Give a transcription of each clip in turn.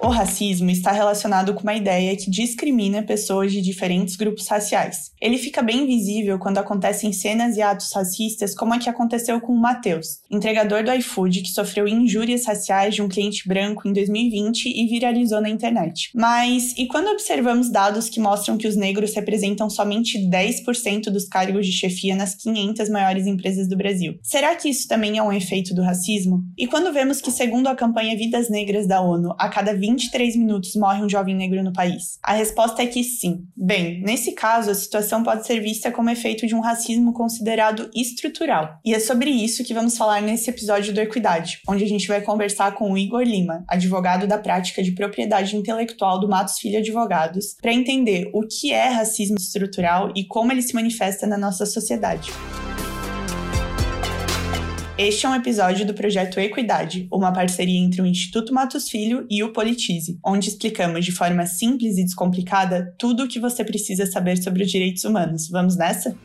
O racismo está relacionado com uma ideia que discrimina pessoas de diferentes grupos raciais. Ele fica bem visível quando acontecem cenas e atos racistas, como a que aconteceu com o Matheus, entregador do iFood que sofreu injúrias raciais de um cliente branco em 2020 e viralizou na internet. Mas e quando observamos dados que mostram que os negros representam somente 10% dos cargos de chefia nas 500 maiores empresas do Brasil? Será que isso também é um efeito do racismo? E quando vemos que, segundo a campanha Vidas Negras da ONU, a cada 23 minutos morre um jovem negro no país? A resposta é que sim. Bem, nesse caso, a situação pode ser vista como efeito de um racismo considerado estrutural. E é sobre isso que vamos falar nesse episódio do Equidade, onde a gente vai conversar com o Igor Lima, advogado da prática de propriedade intelectual do Matos Filho Advogados, para entender o que é racismo estrutural e como ele se manifesta na nossa sociedade. Este é um episódio do projeto Equidade, uma parceria entre o Instituto Matos Filho e o Politize, onde explicamos de forma simples e descomplicada tudo o que você precisa saber sobre os direitos humanos. Vamos nessa?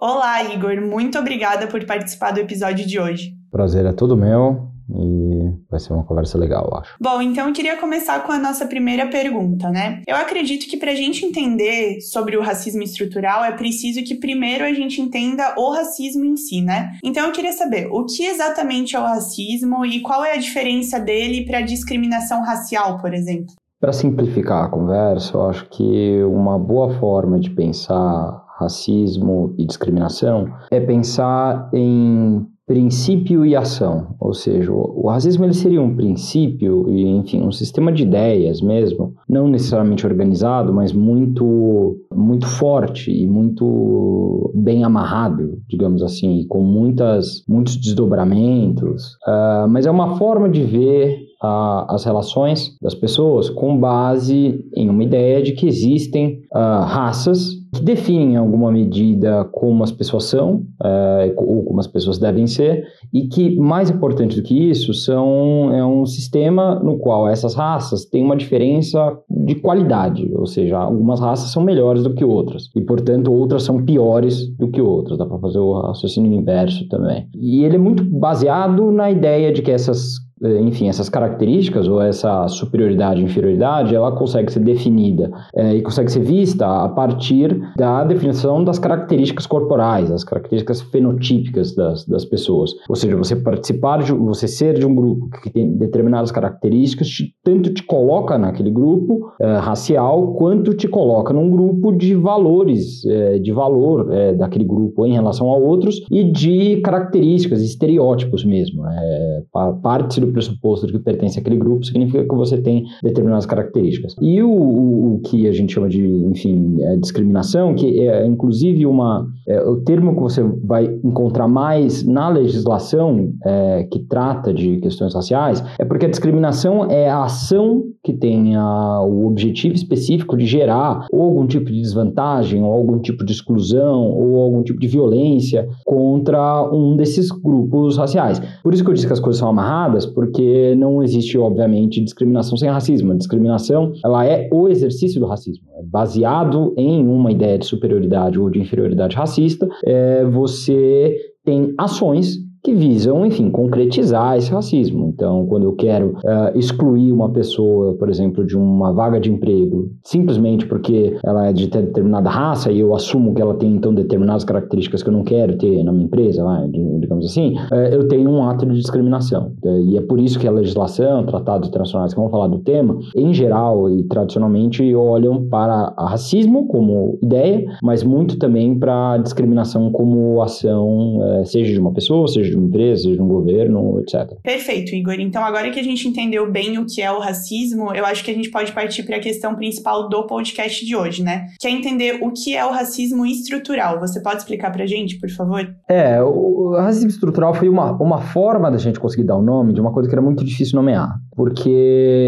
Olá, Igor. Muito obrigada por participar do episódio de hoje. Prazer é todo meu e vai ser uma conversa legal, eu acho. Bom, então eu queria começar com a nossa primeira pergunta, né? Eu acredito que para a gente entender sobre o racismo estrutural é preciso que primeiro a gente entenda o racismo em si, né? Então eu queria saber o que exatamente é o racismo e qual é a diferença dele para a discriminação racial, por exemplo. Para simplificar a conversa, eu acho que uma boa forma de pensar racismo e discriminação é pensar em princípio e ação, ou seja, o, racismo ele seria um princípio e, enfim, um sistema de ideias mesmo, não necessariamente organizado, mas muito, muito forte e muito bem amarrado, digamos assim, com muitas, muitos desdobramentos, uh, mas é uma forma de ver uh, as relações das pessoas com base em uma ideia de que existem uh, raças que definem em alguma medida como as pessoas são, é, ou como as pessoas devem ser, e que, mais importante do que isso, são, é um sistema no qual essas raças têm uma diferença de qualidade, ou seja, algumas raças são melhores do que outras, e, portanto, outras são piores do que outras, dá para fazer o raciocínio inverso também. E ele é muito baseado na ideia de que essas eh, enfim, essas características ou essa superioridade e inferioridade, ela consegue ser definida é, e consegue ser vista a partir da definição das características corporais, das características fenotípicas das, das pessoas. Ou seja, você participar de, você ser de um grupo que tem determinadas características, te, tanto te coloca naquele grupo é, racial, quanto te coloca num grupo de valores, é, de valor daquele grupo em relação a outros e de características, estereótipos mesmo. Parte do pressuposto de que pertence àquele grupo, significa que você tem determinadas características. E o, o, o que a gente chama de, enfim, é discriminação, que é inclusive uma, é, o termo que você vai encontrar mais na legislação é, que trata de questões raciais, é porque a discriminação é a ação que tem a, o objetivo específico de gerar algum tipo de desvantagem, ou algum tipo de exclusão, ou algum tipo de violência contra um desses grupos raciais. Por isso que eu disse que as coisas são amarradas, porque não existe, obviamente, discriminação sem racismo. A discriminação, ela é o exercício do racismo. É baseado em uma ideia de superioridade ou de inferioridade racista, é, você tem ações que visam, enfim, concretizar esse racismo. Então, quando eu quero uh, excluir uma pessoa, por exemplo, de uma vaga de emprego, simplesmente porque ela é de determinada raça e eu assumo que ela tem, então, determinadas características que eu não quero ter na minha empresa, digamos assim, uh, eu tenho um ato de discriminação. Uh, e é por isso que a legislação, tratados internacionais que vão falar do tema, em geral e tradicionalmente olham para racismo como ideia, mas muito também para discriminação como ação, eh, seja de uma pessoa, seja de uma empresa, seja de um governo, etc. Perfeito, Igor. Então, agora que a gente entendeu bem o que é o racismo, eu acho que a gente pode partir para a questão principal do podcast de hoje, né? Que é entender o que é o racismo estrutural. Você pode explicar para a gente, por favor? É, o racismo estrutural foi uma, uma forma da gente conseguir dar o nome de uma coisa que era muito difícil nomear. Porque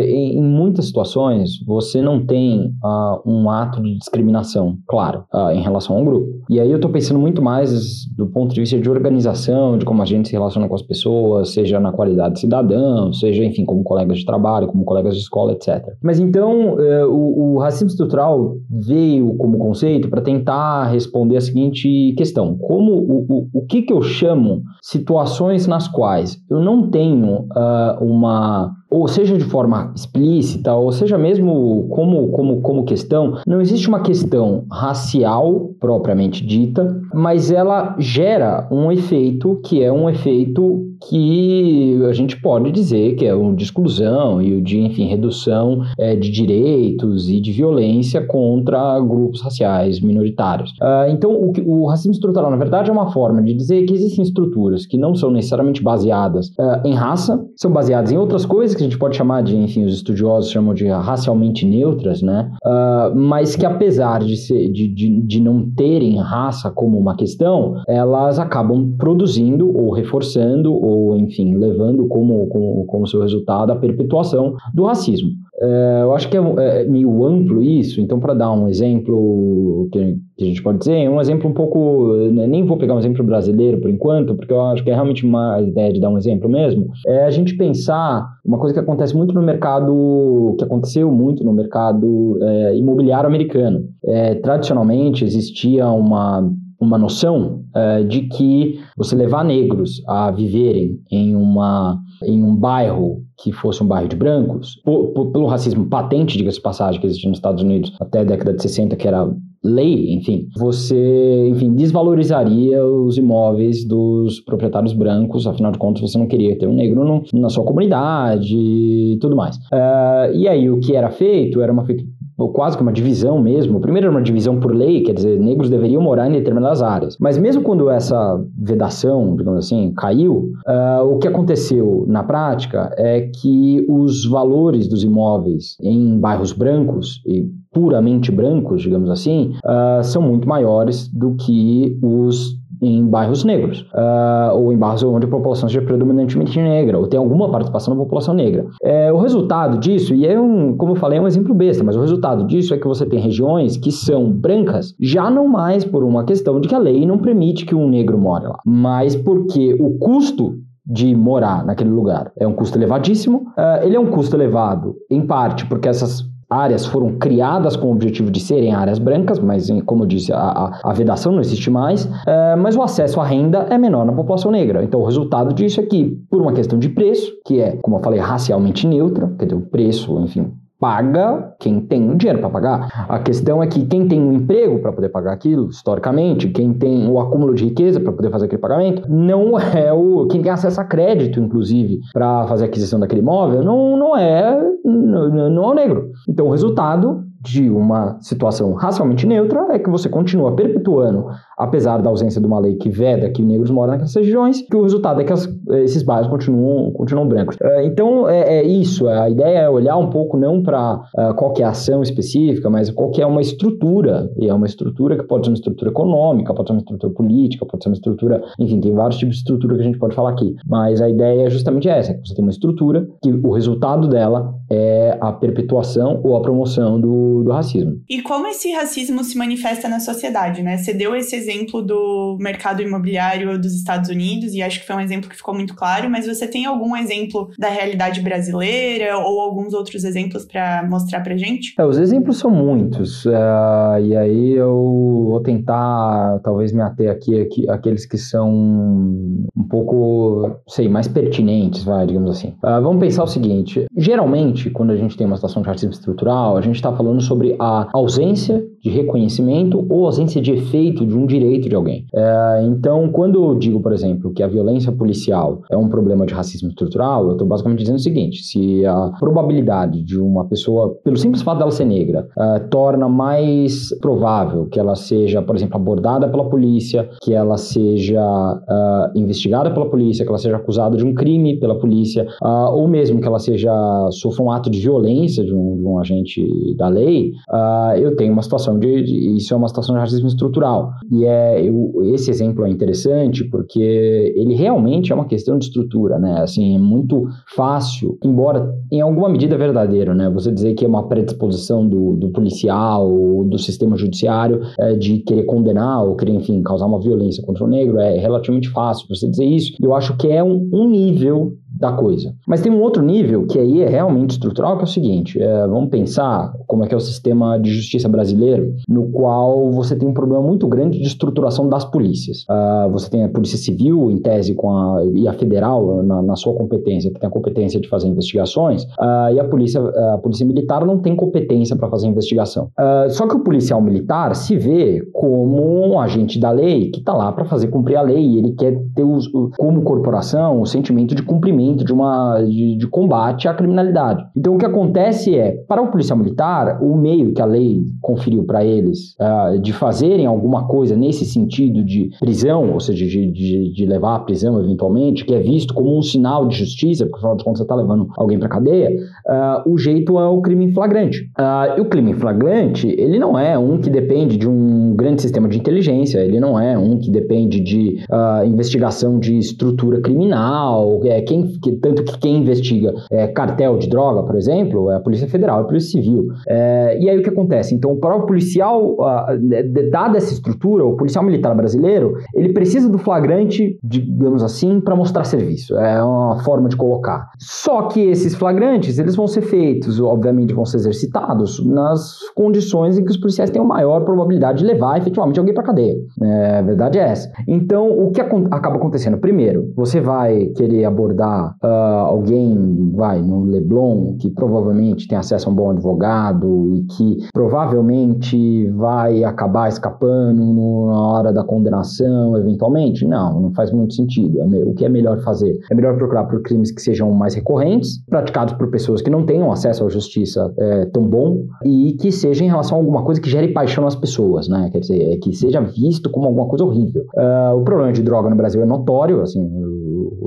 em, em muitas situações você não tem uh, um ato de discriminação, claro, uh, em relação a um grupo. E aí eu estou pensando muito mais do ponto de vista de organização, de como a gente se relaciona com as pessoas, seja na qualidade de cidadão, seja, enfim, como colegas de trabalho, como colegas de escola, etc. Mas então, uh, o, o racismo estrutural veio como conceito para tentar responder a seguinte questão: como o, o, o que, que eu chamo situações nas quais eu não tenho uh, uma ou seja de forma explícita, ou seja mesmo como, como, como questão, não existe uma questão racial propriamente dita, mas ela gera um efeito que é um efeito que a gente pode dizer que é o de exclusão e o de, enfim, redução é, de direitos e de violência contra grupos raciais minoritários. Uh, então, o, o, racismo estrutural, na verdade, é uma forma de dizer que existem estruturas que não são necessariamente baseadas uh, em raça, são baseadas em outras coisas que a gente pode chamar de, enfim, os estudiosos chamam de racialmente neutras, né? Uh, mas que apesar de, ser, de, de, de não terem raça como uma questão, elas acabam produzindo ou reforçando enfim, levando como, como, como seu resultado a perpetuação do racismo. É, eu acho que é, é, meio amplo isso, então, para dar um exemplo que, que, a gente pode dizer, um exemplo um pouco. Né, nem vou pegar um exemplo brasileiro por enquanto, porque eu acho que é realmente uma ideia de dar um exemplo mesmo. É a gente pensar uma coisa que acontece muito no mercado, que aconteceu muito no mercado é, imobiliário americano. É, tradicionalmente existia uma uma noção uh, de que você levar negros a viverem em, uma, em um bairro que fosse um bairro de brancos, por, por, pelo racismo patente, diga-se passagem, que existia nos Estados Unidos até a década de 60, que era lei, enfim, você, enfim, desvalorizaria os imóveis dos proprietários brancos, afinal de contas você não queria ter um negro no, na sua comunidade e tudo mais. Uh, e aí o que era feito era uma feito quase que uma divisão mesmo. Primeiro era uma divisão por lei, quer dizer, negros deveriam morar em determinadas áreas. Mas mesmo quando essa vedação, digamos assim, caiu, uh, o que aconteceu na prática é que os valores dos imóveis em bairros brancos e puramente brancos, digamos assim, uh, são muito maiores do que os em bairros negros, uh, ou em bairros onde a população seja predominantemente negra, ou tem alguma participação da população negra. É, o resultado disso, e é um, como eu falei, é um exemplo besta, mas o resultado disso é que você tem regiões que são brancas, já não mais por uma questão de que a lei não permite que um negro more lá, mas porque o custo de morar naquele lugar é um custo elevadíssimo. Uh, ele é um custo elevado, em parte, porque essas áreas foram criadas com o objetivo de serem áreas brancas, mas como eu disse, a, a vedação não existe mais, é, mas o acesso à renda é menor na população negra. Então o resultado disso é que, por uma questão de preço, que é, como eu falei, racialmente neutra, quer dizer, o preço, enfim, paga quem tem dinheiro para pagar. A questão é que quem tem um emprego para poder pagar aquilo, historicamente, quem tem o acúmulo de riqueza para poder fazer aquele pagamento, não é o quem tem acesso a crédito, inclusive, para fazer a aquisição daquele imóvel, não, não é não, não é o negro. Então o resultado de uma situação racialmente neutra é que você continua perpetuando, apesar da ausência de uma lei que veda que negros moram naquelas regiões, que o resultado é que as, esses bairros continuam, continuam brancos. Uh, então é, é, isso, a ideia é olhar um pouco não para é, qualquer ação específica, mas qual é uma estrutura, e é uma estrutura que pode ser uma estrutura econômica, pode ser uma estrutura política, pode ser uma estrutura, enfim, tem vários tipos de estrutura que a gente pode falar aqui, mas a ideia é justamente essa, você tem uma estrutura que o resultado dela é a perpetuação ou a promoção do, do racismo. E como esse racismo se manifesta na sociedade, né? Você deu esse exemplo do mercado imobiliário dos Estados Unidos, e acho que foi um exemplo que ficou muito claro, mas você tem algum exemplo da realidade brasileira ou alguns outros exemplos para mostrar pra gente? É, os exemplos são muitos, uh, e aí eu vou tentar talvez me ater aqui, aqui aqueles que são um pouco, sei, mais pertinentes, vai, digamos assim. Uh, vamos pensar o seguinte: geralmente, quando a gente tem uma situação de racismo estrutural, a gente está falando sobre a ausência de reconhecimento ou ausência de efeito de um direito de alguém. É, então, quando eu digo, por exemplo, que a violência policial é um problema de racismo estrutural, eu estou basicamente dizendo o seguinte: se a probabilidade de uma pessoa, pelo simples fato dela ser negra, é, torna mais provável que ela seja, por exemplo, abordada pela polícia, que ela seja uh, investigada pela polícia, que ela seja acusada de um crime pela polícia, uh, ou mesmo que ela seja sofra um ato de violência de um, de um agente da lei, uh, eu tenho uma situação situação de, de, isso é uma situação de racismo estrutural. E é eu, esse exemplo é interessante porque ele realmente é uma questão de estrutura, né? Assim, é muito fácil, embora em alguma medida verdadeiro, né? Você dizer que é uma predisposição do, do policial ou do sistema judiciário é, de querer condenar ou querer, enfim, causar uma violência contra o negro é relativamente fácil você dizer isso. Eu acho que é um, um nível da coisa. Mas tem um outro nível que aí é realmente estrutural, que é o seguinte: é, vamos pensar como é que é o sistema de justiça brasileiro, no qual você tem um problema muito grande de estruturação das polícias. Uh, você tem a polícia civil, em tese, com a, e a federal, na, na sua competência, que tem a competência de fazer investigações, uh, e a polícia, a polícia militar não tem competência para fazer investigação. Uh, só que o policial militar se vê como um agente da lei que está lá para fazer cumprir a lei, e ele quer ter, os, como corporação, o sentimento de cumprimento de uma de, de, combate à criminalidade. Então o que acontece é, para o policial militar, o meio que a lei conferiu para eles uh, de fazerem alguma coisa nesse sentido de prisão, ou seja, de, de, de, levar à prisão eventualmente, que é visto como um sinal de justiça, porque afinal de contas você está levando alguém para cadeia, uh, o jeito é o crime flagrante. Uh, e o crime flagrante, ele não é um que depende de um grande sistema de inteligência, ele não é um que depende de investigação de estrutura criminal, é, quem que, tanto que quem investiga é, cartel de droga, por exemplo, é a Polícia Federal, é a Polícia Civil. É, e aí o que acontece? Então, o policial, dada essa estrutura, o policial militar brasileiro, ele precisa do flagrante, digamos assim, para mostrar serviço. É uma forma de colocar. Só que esses flagrantes, eles vão ser feitos, obviamente vão ser exercitados nas condições em que os policiais têm a maior probabilidade de levar efetivamente alguém para cadeia. É, a verdade é essa. Então, o que acaba acontecendo? Primeiro, você vai querer abordar uh, alguém, vai, no Leblon, que provavelmente tem acesso a um bom advogado e que provavelmente vai acabar escapando na hora da condenação, eventualmente? Não, não faz muito sentido. É o que é melhor fazer? É melhor procurar por crimes que sejam mais recorrentes, praticados por pessoas que não tenham acesso à justiça é, tão bom e que seja em relação a alguma coisa que gere paixão nas pessoas, né? Quer dizer, que seja visto como alguma coisa horrível. Uh, o problema de droga no Brasil é notório, assim,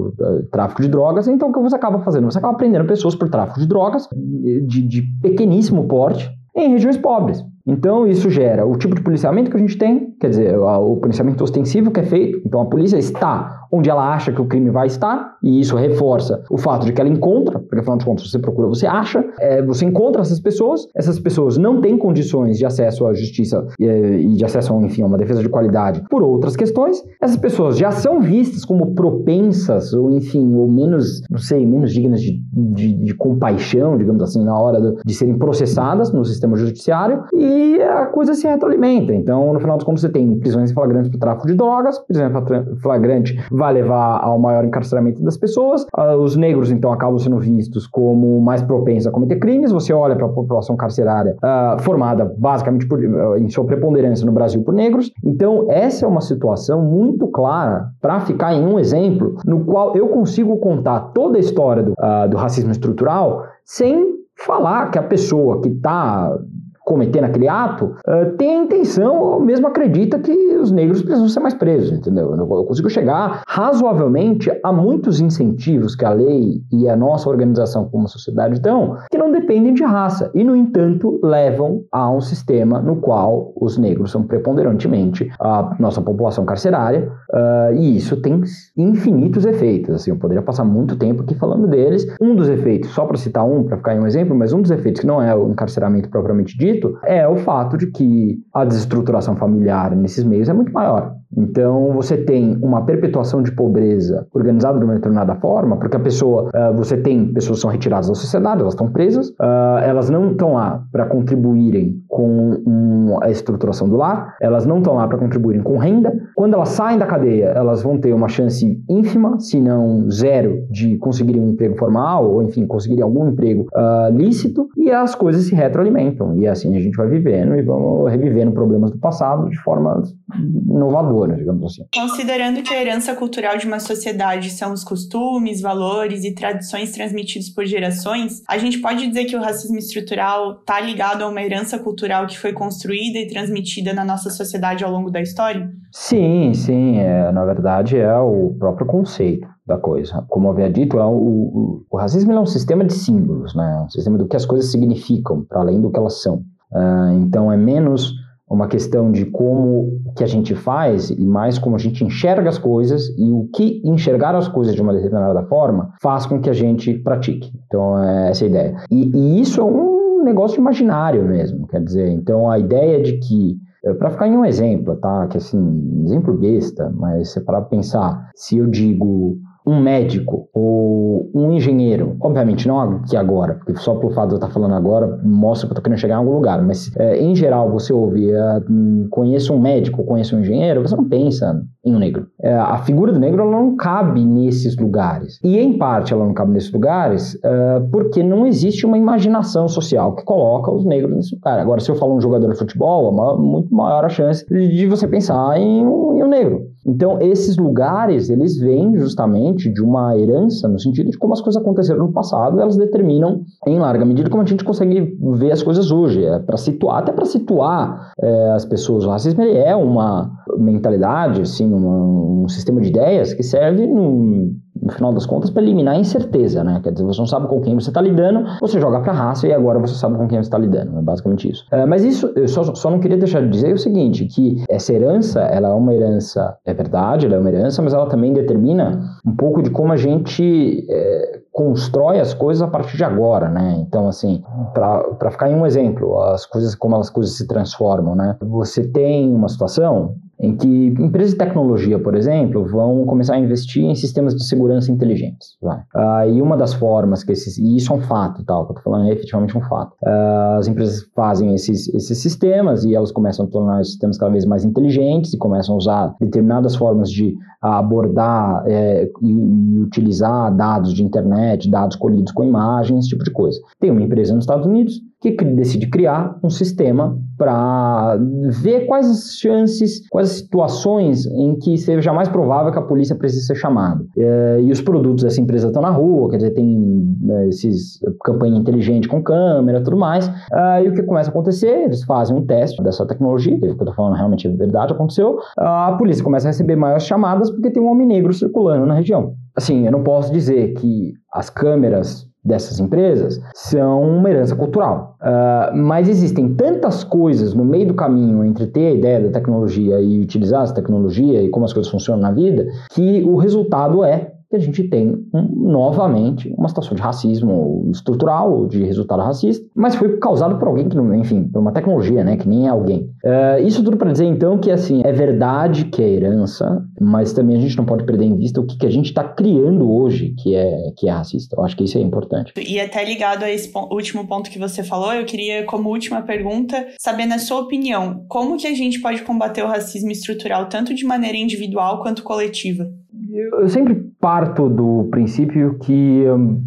o tráfico de drogas então o que você acaba fazendo? Você acaba prendendo pessoas por tráfico de drogas de, de pequeníssimo porte em regiões pobres. Então, isso gera o tipo de policiamento que a gente tem, quer dizer, o policiamento ostensivo que é feito. Então, a polícia está onde ela acha que o crime vai estar, e isso reforça o fato de que ela encontra, porque afinal de contas você procura, você acha, é, você encontra essas pessoas, essas pessoas não têm condições de acesso à justiça e, e de acesso, enfim, a uma defesa de qualidade por outras questões, essas pessoas já são vistas como propensas, ou enfim, ou menos, não sei, menos dignas de, de, de compaixão, digamos assim, na hora do, de serem processadas no sistema judiciário, e a coisa se retroalimenta. Então, no final dos contos, você tem prisões flagrantes por tráfico de drogas, prisão flagrante vai levar ao maior encarceramento das pessoas. Ah, os negros, então, acabam sendo vistos como mais propensos a cometer crimes. Você olha para a população carcerária uh, formada basicamente por, uh, em sua preponderância no Brasil por negros. Então, essa é uma situação muito clara para ficar em um exemplo no qual eu consigo contar toda a história do, uh, do racismo estrutural sem falar que a pessoa que está cometer naquele ato, uh, tem a intenção ou mesmo acredita que os negros precisam ser mais presos, entendeu? Eu consigo chegar razoavelmente a muitos incentivos que a lei e a nossa organização como sociedade dão, que não dependem de raça e, no entanto, levam a um sistema no qual os negros são preponderantemente a nossa população carcerária, uh, e isso tem infinitos efeitos. Assim, eu poderia passar muito tempo aqui falando deles. Um dos efeitos, só para citar um, para ficar em um exemplo, mas um dos efeitos que não é o encarceramento propriamente dito, é o fato de que a desestruturação familiar nesses meios é muito maior. Então, você tem uma perpetuação de pobreza organizada de uma determinada forma, porque a pessoa, uh, você tem pessoas que são retiradas da sociedade, elas estão presas, uh, elas não estão lá para contribuírem com um, a estruturação do lar, elas não estão lá para contribuírem com renda. Quando elas saem da cadeia, elas vão ter uma chance ínfima, se não zero, de conseguirem um emprego formal, ou enfim, conseguirem algum emprego uh, lícito, e as coisas se retroalimentam. E assim a gente vai vivendo e vamos revivendo problemas do passado de forma inovadora, digamos assim. Considerando que a herança cultural de uma sociedade são os costumes, valores e tradições transmitidos por gerações, a gente pode dizer que o racismo estrutural está ligado a uma herança cultural que foi construída e transmitida na nossa sociedade ao longo da história? Sim, sim. É, na verdade, é o próprio conceito da coisa. Como havia dito, é o, o, o racismo é um sistema de símbolos, né? um sistema do que as coisas significam, para além do que elas são. Uh, então, é menos uma questão de como que a gente faz e mais como a gente enxerga as coisas e o que enxergar as coisas de uma determinada forma faz com que a gente pratique. Então, é essa a ideia. E, e isso é um negócio imaginário mesmo, quer dizer, então a ideia de que eh, para ficar em um exemplo, tá? Que assim, exemplo besta, mas você para pensar, se eu digo um médico ou um engenheiro, obviamente não aqui agora, porque só pelo fato de eu estar falando agora mostra que eu estou querendo chegar em algum lugar, mas é, em geral você ouve, é, conheço um médico, conheço um engenheiro, você não pensa em um negro. É, a figura do negro não cabe nesses lugares. E em parte ela não cabe nesses lugares é, porque não existe uma imaginação social que coloca os negros nesse lugar. Agora, se eu falo um jogador de futebol, é uma, muito maior a chance de você pensar em um, em um negro. Então, esses lugares, eles vêm justamente de uma herança, no sentido de como as coisas aconteceram no passado, elas determinam, em larga medida, como a gente consegue ver as coisas hoje. É para situar, até para situar é, as pessoas. O racismo é uma mentalidade, assim, uma, um sistema de ideias que serve no, no final das contas, para eliminar a incerteza, né? Quer dizer, você não sabe com quem você está lidando, você joga para a raça e agora você sabe com quem você está lidando. É basicamente isso. É, mas isso, eu só, só não queria deixar de dizer o seguinte, que essa herança, ela é uma herança, é verdade, ela é uma herança, mas ela também determina um pouco de como a gente é, constrói as coisas a partir de agora, né? Então, assim, para ficar em um exemplo, as coisas, como as coisas se transformam, né? Você tem uma situação em que empresas de tecnologia, por exemplo, vão começar a investir em sistemas de segurança inteligentes. Ah, e uma das formas que esses, e isso é um fato, tal, que eu estou falando é efetivamente um fato. Ah, as empresas fazem esses, esses sistemas e elas começam a tornar os sistemas cada vez mais inteligentes e começam a usar determinadas formas de abordar é, e, e utilizar dados de internet, dados colhidos com imagens, esse tipo de coisa. Tem uma empresa nos Estados Unidos que decide criar um sistema para ver quais as chances, quais as situações em que seja mais provável que a polícia precise ser chamada. É, e os produtos dessa empresa estão na rua, quer dizer, tem né, esses campanha inteligente com câmera tudo mais. É, e o que começa a acontecer? Eles fazem um teste dessa tecnologia, que é eu estou falando realmente é verdade, aconteceu. A polícia começa a receber maiores chamadas porque tem um homem negro circulando na região. Assim, eu não posso dizer que as câmeras dessas empresas são uma herança cultural. Uh, mas existem tantas coisas no meio do caminho entre ter a ideia da tecnologia e utilizar essa tecnologia e como as coisas funcionam na vida, que o resultado é que a gente tem um, novamente uma situação de racismo estrutural, de resultado racista, mas foi causado por alguém que, não, enfim, por uma tecnologia, né, que nem é alguém. Uh, isso tudo para dizer então que assim é verdade que é herança, mas também a gente não pode perder em vista o que, que a gente está criando hoje que é que é racista. Eu acho que isso é importante. E até ligado a esse último ponto que você falou, eu queria como última pergunta saber na sua opinião como que a gente pode combater o racismo estrutural tanto de maneira individual quanto coletiva eu sempre parto do princípio que hum,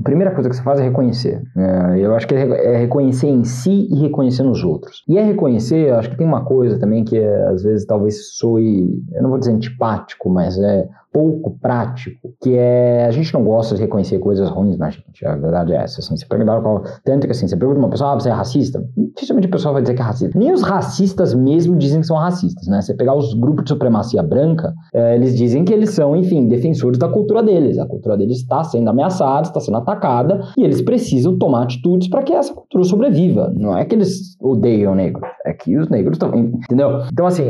a primeira coisa que você faz é reconhecer. É, eu acho que é, é reconhecer em si e reconhecer nos outros. E é reconhecer, acho que tem uma coisa também que é, às vezes talvez soe, eu não vou dizer antipático, mas é pouco prático, que é a gente não gosta de reconhecer coisas ruins na gente. A verdade é essa. Assim, você pergunta qual, tanto que assim, você pergunta uma pessoa, ah, você é racista? Dificilmente a pessoa vai dizer que é racista. Nem os racistas mesmo dizem que são racistas, né? Você pegar os grupos de supremacia branca, é, eles dizem que eles são, enfim, defensores da cultura deles. A cultura deles está sendo ameaçada, está sendo atacada, e eles precisam tomar atitudes para que essa cultura sobreviva. Não é que eles odeiam negros, é que os negros também, entendeu? Então, assim,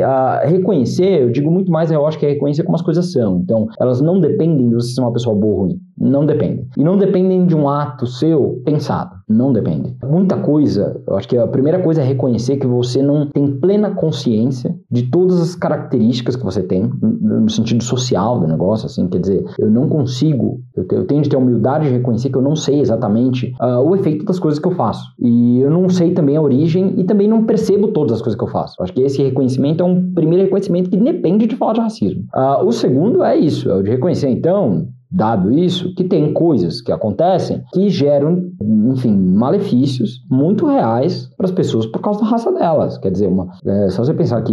reconhecer, eu digo muito mais, eu acho que é reconhecer como as coisas são. Então, elas não dependem de você ser uma pessoa boa ou ruim. Não dependem. E não dependem de um ato seu pensado. Não depende. Muita coisa, eu acho que a primeira coisa é reconhecer que você não tem plena consciência de todas as características que você tem, no sentido social do negócio, assim, quer dizer, eu não consigo, eu, tenho de ter a humildade de reconhecer que eu não sei exatamente uh, o efeito das coisas que eu faço. E eu não sei também a origem e também não percebo todas as coisas que eu faço. Eu acho que esse reconhecimento é um primeiro reconhecimento que depende de falar de racismo. Uh, o segundo é isso, é o de reconhecer, então, Dado isso, que tem coisas que acontecem que geram, enfim, malefícios muito reais para as pessoas por causa da raça delas. Quer dizer, uma, é, se você pensar que,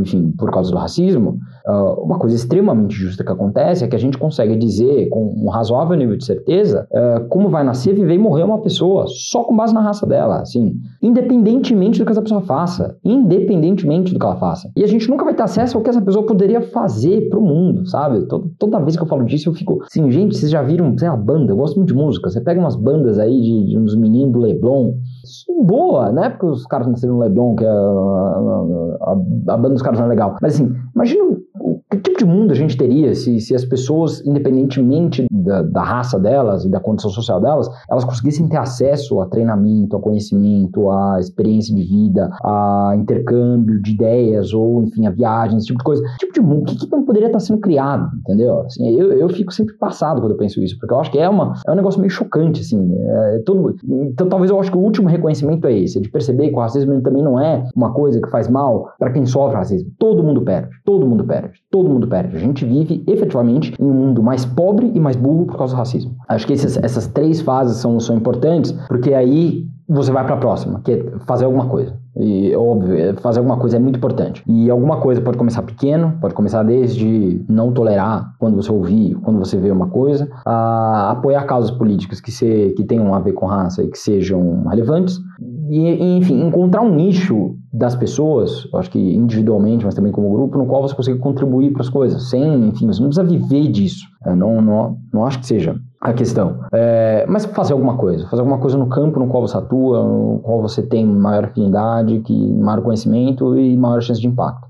enfim, por causa do racismo, uh, uma coisa extremamente justa que acontece é que a gente consegue dizer com um razoável nível de certeza uh, como vai nascer, viver e morrer uma pessoa só com base na raça dela, assim, independentemente do que essa pessoa faça, independentemente do que ela faça. E a gente nunca vai ter acesso ao que essa pessoa poderia fazer para o mundo, sabe? Toda, toda vez que eu falo disso, eu fico assim, gente, vocês já viram, sei lá, banda, eu gosto muito de música. Você pega umas bandas aí de, de uns meninos do Leblon, boa, né? Porque os caras nasceram no Leblon, que é a, a, a banda dos caras não é legal. Mas assim, imagina que tipo de mundo a gente teria se, se as pessoas, independentemente da, da, raça delas e da condição social delas, elas conseguissem ter acesso a treinamento, a conhecimento, a experiência de vida, a intercâmbio de ideias ou, enfim, a viagens, esse tipo de coisa. Que tipo de mundo, o que, que não poderia estar sendo criado, entendeu? Assim, eu, eu fico sempre passado quando eu penso isso, porque eu acho que é, uma, é um negócio meio chocante, assim. É, todo, então, talvez eu acho que o último reconhecimento é esse, é de perceber que o racismo também não é uma coisa que faz mal para quem sofre racismo. Todo mundo perde, todo mundo perde, todo mundo perde. A gente vive efetivamente em um mundo mais pobre e mais burro por causa do racismo. Acho que esses, essas três fases são, são importantes, porque aí você vai para a próxima, que é fazer alguma coisa. E óbvio, é, fazer alguma coisa é muito importante. E alguma coisa pode começar pequeno, pode começar desde não tolerar quando você ouvir, quando você vê uma coisa, a apoiar causas políticas que, se, que tenham a ver com raça e que sejam relevantes. E, enfim, encontrar um nicho das pessoas, acho que individualmente, mas também como grupo, no qual você consiga contribuir para as coisas, sem, enfim, você não precisa viver disso. Eu não, não, não acho que seja a questão. É, mas fazer alguma coisa, fazer alguma coisa no campo no qual você atua, no qual você tem maior afinidade, que maior conhecimento e maior chance de impacto.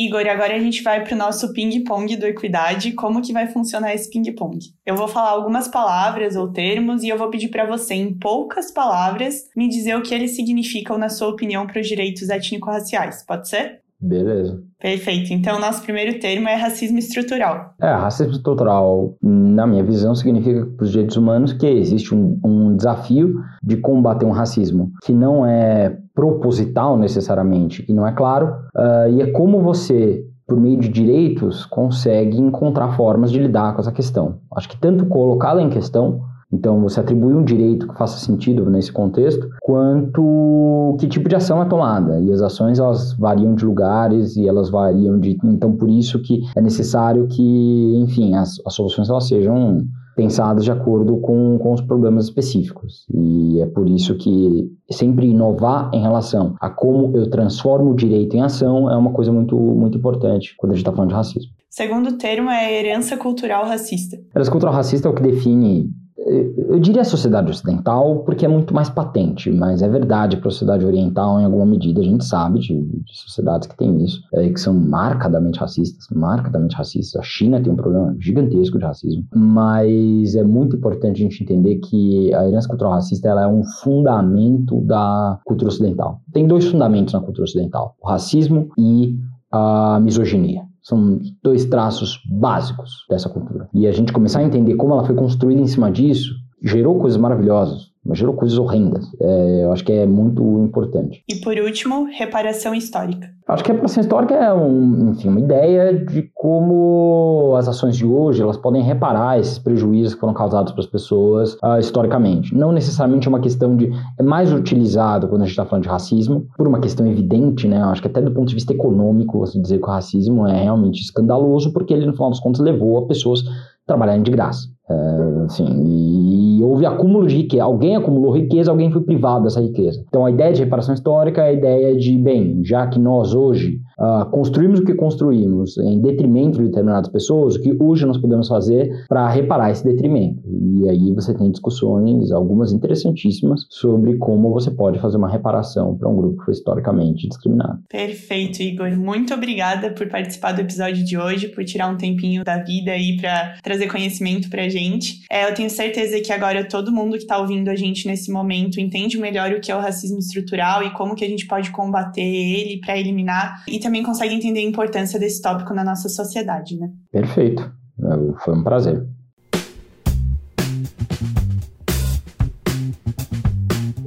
Igor, agora a gente vai para o nosso ping-pong do Equidade. Como que vai funcionar esse ping-pong? Eu vou falar algumas palavras ou termos e eu vou pedir para você, em poucas palavras, me dizer o que eles significam, na sua opinião, para os direitos étnico-raciais. Pode ser? Beleza. Perfeito. Então, nosso primeiro termo é racismo estrutural. É, racismo estrutural, na minha visão, significa para os direitos humanos que existe um, um desafio de combater um racismo que não é proposital necessariamente e não é claro, uh, e é como você por meio de direitos, consegue encontrar formas de lidar com essa questão. Acho que tanto colocá-la em questão então, você atribui um direito que faça sentido nesse contexto, quanto que tipo de ação é tomada. E as ações, elas variam de lugares e elas variam de... Então, por isso que é necessário que, enfim, as, as soluções elas sejam pensadas de acordo com, com os problemas específicos. E é por isso que sempre inovar em relação a como eu transformo o direito em ação é uma coisa muito, muito importante quando a gente está falando de racismo. Segundo termo é herança cultural racista. Herança cultural racista é o que define eu diria a sociedade ocidental porque é muito mais patente, mas é verdade para a sociedade oriental em alguma medida. A gente sabe de, de sociedades que têm isso, é, que são marcadamente racistas, marcadamente racistas. A China tem um problema gigantesco de racismo, mas é muito importante a gente entender que a herança cultural racista ela é um fundamento da cultura ocidental. Tem dois fundamentos na cultura ocidental: o racismo e a misoginia. São dois traços básicos dessa cultura. E a gente começar a entender como ela foi construída em cima disso gerou coisas maravilhosas. Mas gerou coisas horrendas. É, eu acho que é muito importante. E por último, reparação histórica. Acho que a reparação histórica é um, enfim, uma ideia de como as ações de hoje elas podem reparar esses prejuízos que foram causados para as pessoas uh, historicamente. Não necessariamente é uma questão de. É mais utilizado quando a gente está falando de racismo, por uma questão evidente, né? Acho que até do ponto de vista econômico, você dizer que o racismo é realmente escandaloso, porque ele, no final das contas, levou a pessoas trabalharem de graça. É, assim, e, houve acúmulo de riqueza. Alguém acumulou riqueza, alguém foi privado dessa riqueza. Então a ideia de reparação histórica é a ideia de, bem, já que nós hoje uh, construímos o que construímos em detrimento de determinadas pessoas, o que hoje nós podemos fazer para reparar esse detrimento. E aí você tem discussões, algumas interessantíssimas, sobre como você pode fazer uma reparação para um grupo que foi historicamente discriminado. Perfeito, Igor. Muito obrigada por participar do episódio de hoje, por tirar um tempinho da vida aí para trazer conhecimento para a gente. É, eu tenho certeza que agora todo mundo que está ouvindo a gente nesse momento entende melhor o que é o racismo estrutural e como que a gente pode combater ele para eliminar e também consegue entender a importância desse tópico na nossa sociedade, né? Perfeito. É, foi um prazer.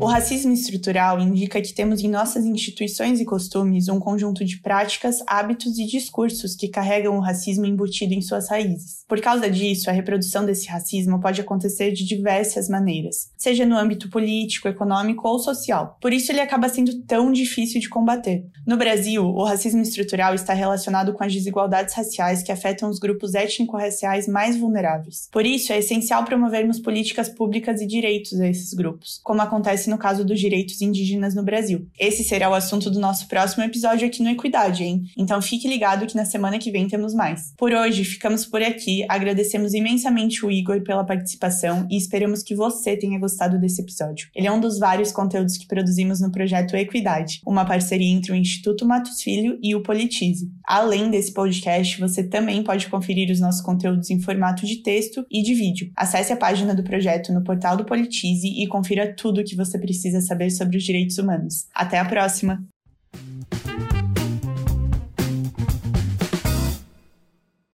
O racismo estrutural indica que temos em nossas instituições e costumes um conjunto de práticas, hábitos e discursos que carregam o racismo embutido em suas raízes. Por causa disso, a reprodução desse racismo pode acontecer de diversas maneiras, seja no âmbito político, econômico ou social. Por isso, ele acaba sendo tão difícil de combater. No Brasil, o racismo estrutural está relacionado com as desigualdades raciais que afetam os grupos étnico-raciais mais vulneráveis. Por isso, é essencial promovermos políticas públicas e direitos a esses grupos, como acontece no caso dos direitos indígenas no Brasil. Esse será o assunto do nosso próximo episódio aqui no Equidade, hein? Então fique ligado que na semana que vem temos mais. Por hoje, ficamos por aqui, agradecemos imensamente o Igor pela participação e esperamos que você tenha gostado desse episódio. Ele é um dos vários conteúdos que produzimos no projeto Equidade, uma parceria entre o Instituto Matos Filho e o Politize. Além desse podcast, você também pode conferir os nossos conteúdos em formato de texto e de vídeo. Acesse a página do projeto no portal do Politize e confira tudo o que você precisa saber sobre os direitos humanos. Até a próxima!